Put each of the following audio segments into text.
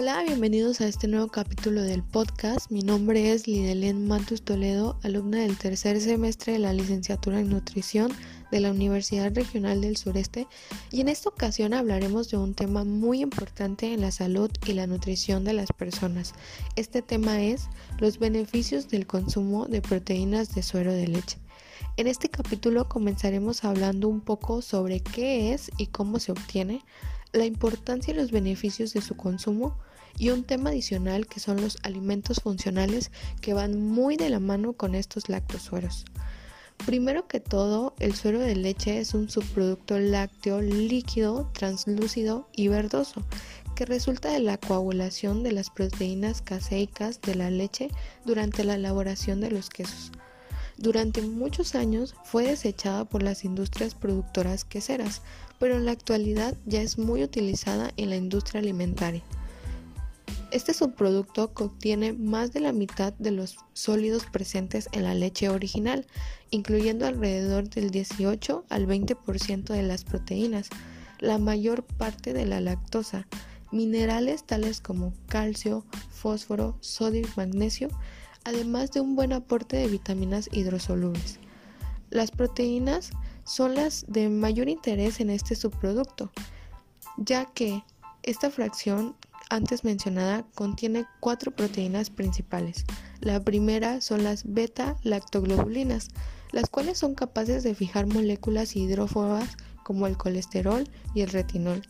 Hola, bienvenidos a este nuevo capítulo del podcast. Mi nombre es Lidelén Matus Toledo, alumna del tercer semestre de la licenciatura en nutrición de la Universidad Regional del Sureste y en esta ocasión hablaremos de un tema muy importante en la salud y la nutrición de las personas. Este tema es los beneficios del consumo de proteínas de suero de leche. En este capítulo comenzaremos hablando un poco sobre qué es y cómo se obtiene, la importancia y los beneficios de su consumo y un tema adicional que son los alimentos funcionales que van muy de la mano con estos lactosueros. Primero que todo, el suero de leche es un subproducto lácteo líquido, translúcido y verdoso que resulta de la coagulación de las proteínas caseicas de la leche durante la elaboración de los quesos. Durante muchos años fue desechada por las industrias productoras queseras, pero en la actualidad ya es muy utilizada en la industria alimentaria. Este subproducto contiene más de la mitad de los sólidos presentes en la leche original, incluyendo alrededor del 18 al 20% de las proteínas, la mayor parte de la lactosa, minerales tales como calcio, fósforo, sodio y magnesio, además de un buen aporte de vitaminas hidrosolubles. Las proteínas son las de mayor interés en este subproducto, ya que esta fracción antes mencionada contiene cuatro proteínas principales. La primera son las beta-lactoglobulinas, las cuales son capaces de fijar moléculas hidrófobas como el colesterol y el retinol.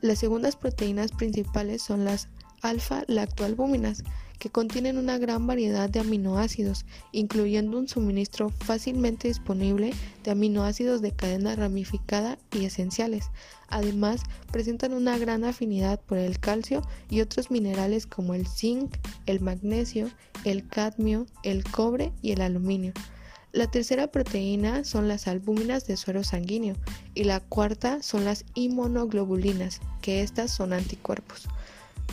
Las segundas proteínas principales son las alfa-lactoalbúminas, que contienen una gran variedad de aminoácidos, incluyendo un suministro fácilmente disponible de aminoácidos de cadena ramificada y esenciales. Además, presentan una gran afinidad por el calcio y otros minerales como el zinc, el magnesio, el cadmio, el cobre y el aluminio. La tercera proteína son las albúminas de suero sanguíneo y la cuarta son las inmunoglobulinas, que estas son anticuerpos.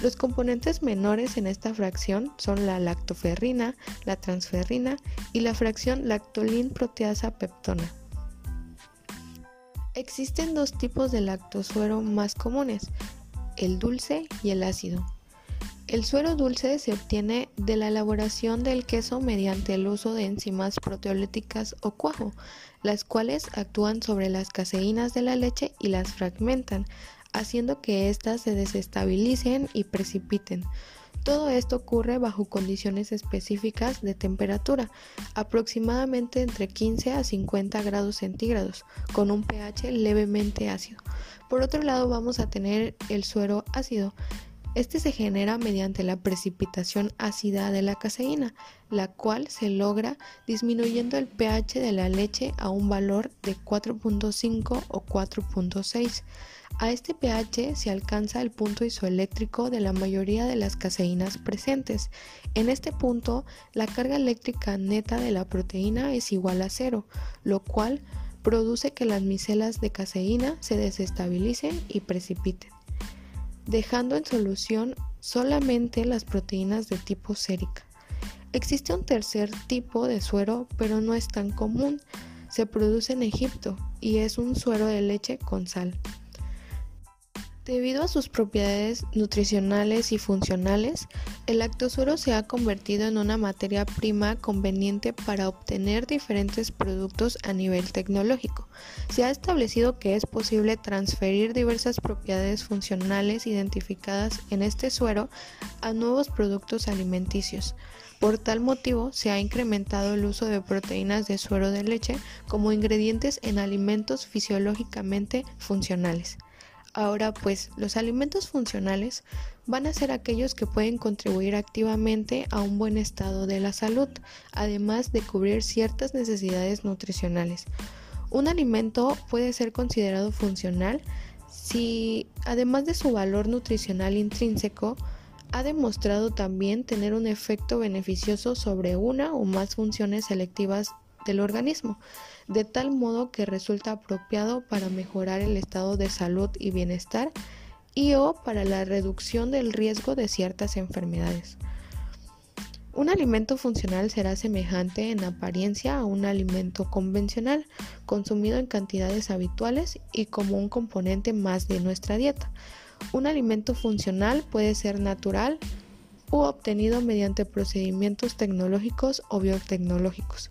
Los componentes menores en esta fracción son la lactoferrina, la transferrina y la fracción lactolin proteasa peptona. Existen dos tipos de lactosuero más comunes, el dulce y el ácido. El suero dulce se obtiene de la elaboración del queso mediante el uso de enzimas proteolíticas o cuajo, las cuales actúan sobre las caseínas de la leche y las fragmentan, haciendo que éstas se desestabilicen y precipiten. Todo esto ocurre bajo condiciones específicas de temperatura, aproximadamente entre 15 a 50 grados centígrados, con un pH levemente ácido. Por otro lado vamos a tener el suero ácido. Este se genera mediante la precipitación ácida de la caseína, la cual se logra disminuyendo el pH de la leche a un valor de 4.5 o 4.6. A este pH se alcanza el punto isoeléctrico de la mayoría de las caseínas presentes. En este punto, la carga eléctrica neta de la proteína es igual a cero, lo cual produce que las micelas de caseína se desestabilicen y precipiten, dejando en solución solamente las proteínas de tipo sérica. Existe un tercer tipo de suero, pero no es tan común. Se produce en Egipto y es un suero de leche con sal. Debido a sus propiedades nutricionales y funcionales, el lactosuero se ha convertido en una materia prima conveniente para obtener diferentes productos a nivel tecnológico. Se ha establecido que es posible transferir diversas propiedades funcionales identificadas en este suero a nuevos productos alimenticios. Por tal motivo, se ha incrementado el uso de proteínas de suero de leche como ingredientes en alimentos fisiológicamente funcionales. Ahora pues los alimentos funcionales van a ser aquellos que pueden contribuir activamente a un buen estado de la salud, además de cubrir ciertas necesidades nutricionales. Un alimento puede ser considerado funcional si, además de su valor nutricional intrínseco, ha demostrado también tener un efecto beneficioso sobre una o más funciones selectivas del organismo, de tal modo que resulta apropiado para mejorar el estado de salud y bienestar y o para la reducción del riesgo de ciertas enfermedades. Un alimento funcional será semejante en apariencia a un alimento convencional, consumido en cantidades habituales y como un componente más de nuestra dieta. Un alimento funcional puede ser natural u obtenido mediante procedimientos tecnológicos o biotecnológicos,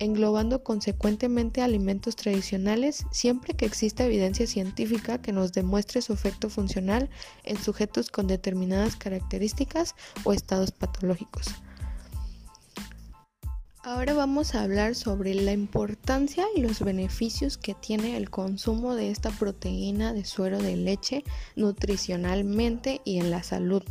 englobando consecuentemente alimentos tradicionales siempre que exista evidencia científica que nos demuestre su efecto funcional en sujetos con determinadas características o estados patológicos. Ahora vamos a hablar sobre la importancia y los beneficios que tiene el consumo de esta proteína de suero de leche nutricionalmente y en la salud.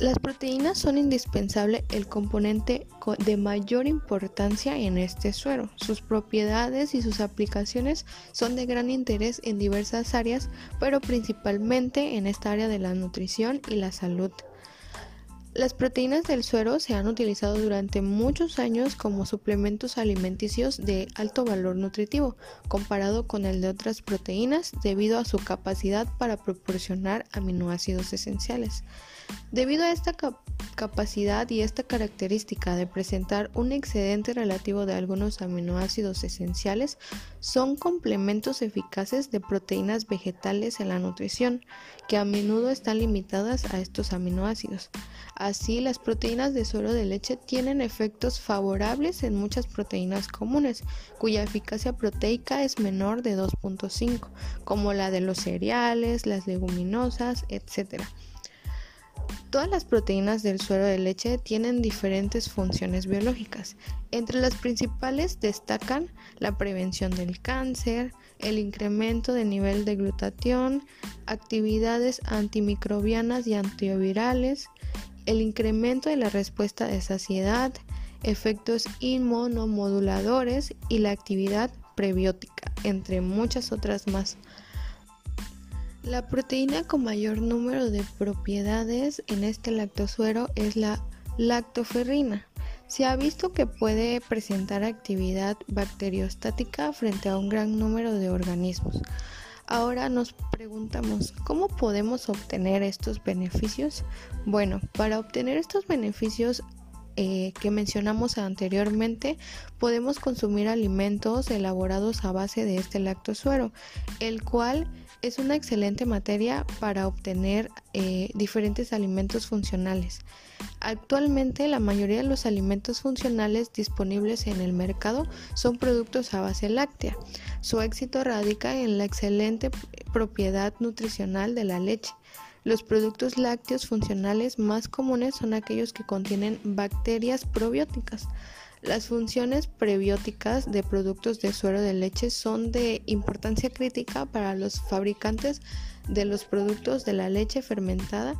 Las proteínas son indispensable el componente de mayor importancia en este suero. Sus propiedades y sus aplicaciones son de gran interés en diversas áreas, pero principalmente en esta área de la nutrición y la salud. Las proteínas del suero se han utilizado durante muchos años como suplementos alimenticios de alto valor nutritivo, comparado con el de otras proteínas debido a su capacidad para proporcionar aminoácidos esenciales. Debido a esta capacidad y esta característica de presentar un excedente relativo de algunos aminoácidos esenciales, son complementos eficaces de proteínas vegetales en la nutrición, que a menudo están limitadas a estos aminoácidos. Así, las proteínas de suero de leche tienen efectos favorables en muchas proteínas comunes, cuya eficacia proteica es menor de 2.5, como la de los cereales, las leguminosas, etc. Todas las proteínas del suero de leche tienen diferentes funciones biológicas. Entre las principales destacan la prevención del cáncer, el incremento del nivel de glutatión, actividades antimicrobianas y antivirales, el incremento de la respuesta de saciedad, efectos inmunomoduladores y la actividad prebiótica, entre muchas otras más. La proteína con mayor número de propiedades en este lactosuero es la lactoferrina. Se ha visto que puede presentar actividad bacteriostática frente a un gran número de organismos. Ahora nos preguntamos, ¿cómo podemos obtener estos beneficios? Bueno, para obtener estos beneficios eh, que mencionamos anteriormente, podemos consumir alimentos elaborados a base de este lactosuero, el cual es una excelente materia para obtener eh, diferentes alimentos funcionales. Actualmente la mayoría de los alimentos funcionales disponibles en el mercado son productos a base láctea. Su éxito radica en la excelente propiedad nutricional de la leche. Los productos lácteos funcionales más comunes son aquellos que contienen bacterias probióticas. Las funciones prebióticas de productos de suero de leche son de importancia crítica para los fabricantes de los productos de la leche fermentada,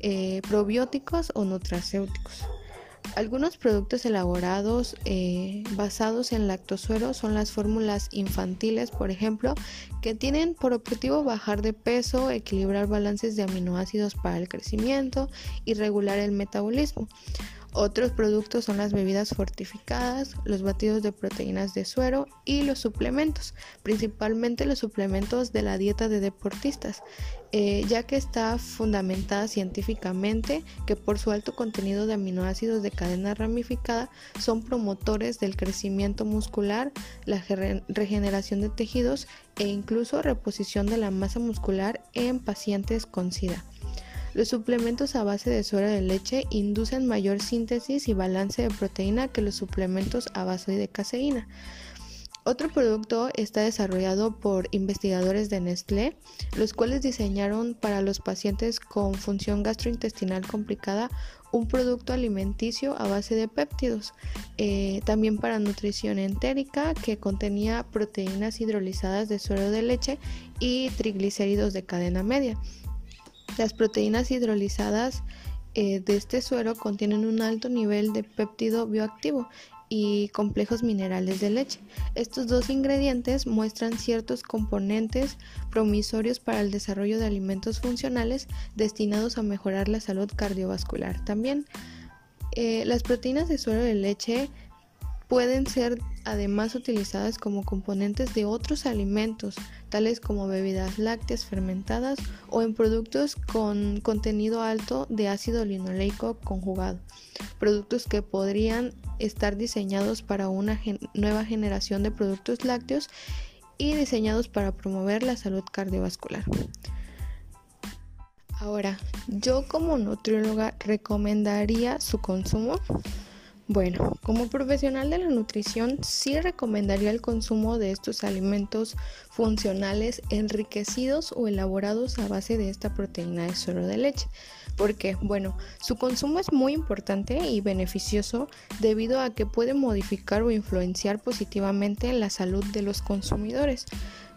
eh, probióticos o nutracéuticos. Algunos productos elaborados eh, basados en lactosuero son las fórmulas infantiles, por ejemplo, que tienen por objetivo bajar de peso, equilibrar balances de aminoácidos para el crecimiento y regular el metabolismo. Otros productos son las bebidas fortificadas, los batidos de proteínas de suero y los suplementos, principalmente los suplementos de la dieta de deportistas, eh, ya que está fundamentada científicamente que por su alto contenido de aminoácidos de cadena ramificada son promotores del crecimiento muscular, la regeneración de tejidos e incluso reposición de la masa muscular en pacientes con SIDA. Los suplementos a base de suero de leche inducen mayor síntesis y balance de proteína que los suplementos a base de caseína. Otro producto está desarrollado por investigadores de Nestlé, los cuales diseñaron para los pacientes con función gastrointestinal complicada un producto alimenticio a base de péptidos, eh, también para nutrición entérica que contenía proteínas hidrolizadas de suero de leche y triglicéridos de cadena media. Las proteínas hidrolizadas eh, de este suero contienen un alto nivel de péptido bioactivo y complejos minerales de leche. Estos dos ingredientes muestran ciertos componentes promisorios para el desarrollo de alimentos funcionales destinados a mejorar la salud cardiovascular. También eh, las proteínas de suero de leche pueden ser además utilizadas como componentes de otros alimentos, tales como bebidas lácteas fermentadas o en productos con contenido alto de ácido linoleico conjugado, productos que podrían estar diseñados para una nueva generación de productos lácteos y diseñados para promover la salud cardiovascular. Ahora, yo como nutrióloga recomendaría su consumo. Bueno, como profesional de la nutrición sí recomendaría el consumo de estos alimentos funcionales enriquecidos o elaborados a base de esta proteína de suero de leche. Porque, bueno, su consumo es muy importante y beneficioso debido a que puede modificar o influenciar positivamente en la salud de los consumidores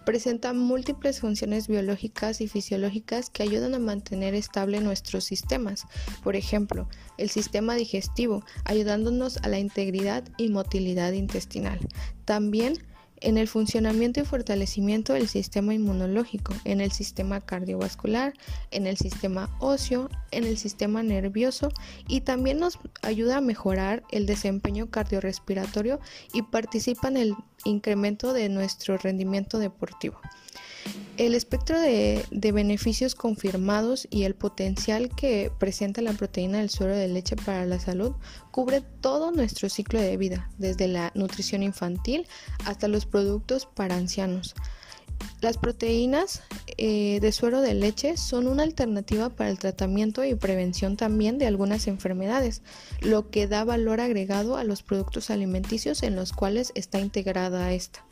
presenta múltiples funciones biológicas y fisiológicas que ayudan a mantener estable nuestros sistemas. Por ejemplo, el sistema digestivo, ayudándonos a la integridad y motilidad intestinal. También en el funcionamiento y fortalecimiento del sistema inmunológico, en el sistema cardiovascular, en el sistema óseo, en el sistema nervioso y también nos ayuda a mejorar el desempeño cardiorrespiratorio y participa en el incremento de nuestro rendimiento deportivo. El espectro de, beneficios confirmados y el potencial que presenta la proteína del suero de leche para la salud cubre todo nuestro ciclo de vida, desde la nutrición infantil hasta los productos para ancianos. Las proteínas eh, de suero de leche son una alternativa para el tratamiento y prevención también de algunas enfermedades, lo que da valor agregado a los productos alimenticios en los cuales está integrada esta.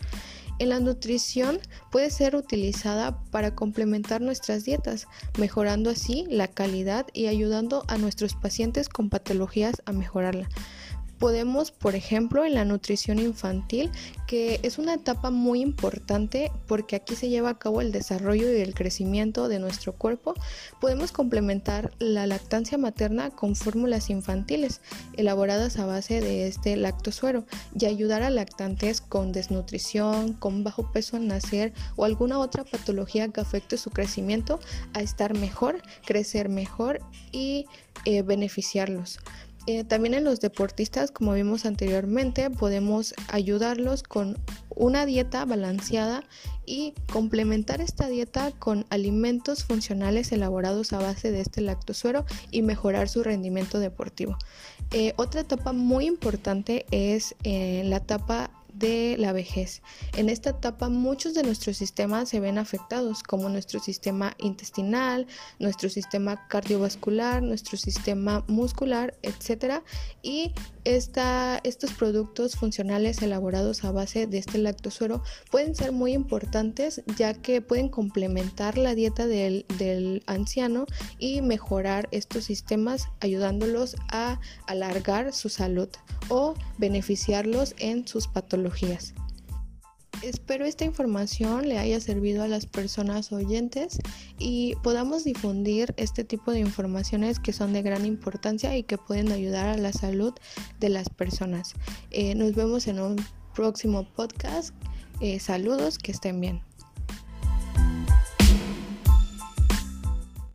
En la nutrición puede ser utilizada para complementar nuestras dietas, mejorando así la calidad y ayudando a nuestros pacientes con patologías a mejorarla. Podemos, por ejemplo, en la nutrición infantil, que es una etapa muy importante porque aquí se lleva a cabo el desarrollo y el crecimiento de nuestro cuerpo, podemos complementar la lactancia materna con fórmulas infantiles elaboradas a base de este lactosuero y ayudar a lactantes con desnutrición, con bajo peso al nacer o alguna otra patología que afecte su crecimiento a estar mejor, crecer mejor y eh, beneficiarlos. Eh, también en los deportistas, como vimos anteriormente, podemos ayudarlos con una dieta balanceada y complementar esta dieta con alimentos funcionales elaborados a base de este lactosuero y mejorar su rendimiento deportivo. Eh, otra etapa muy importante es eh, la etapa de la vejez. En esta etapa muchos de nuestros sistemas se ven afectados, como nuestro sistema intestinal, nuestro sistema cardiovascular, nuestro sistema muscular, etc. Y estos productos funcionales elaborados a base de este lactosuero pueden ser muy importantes ya que pueden complementar la dieta del, del anciano y mejorar estos sistemas ayudándolos a alargar su salud o beneficiarlos en sus patologías. Espero esta información le haya servido a las personas oyentes y podamos difundir este tipo de informaciones que son de gran importancia y que pueden ayudar a la salud de las personas. Eh, nos vemos en un próximo podcast. Eh, saludos, que estén bien.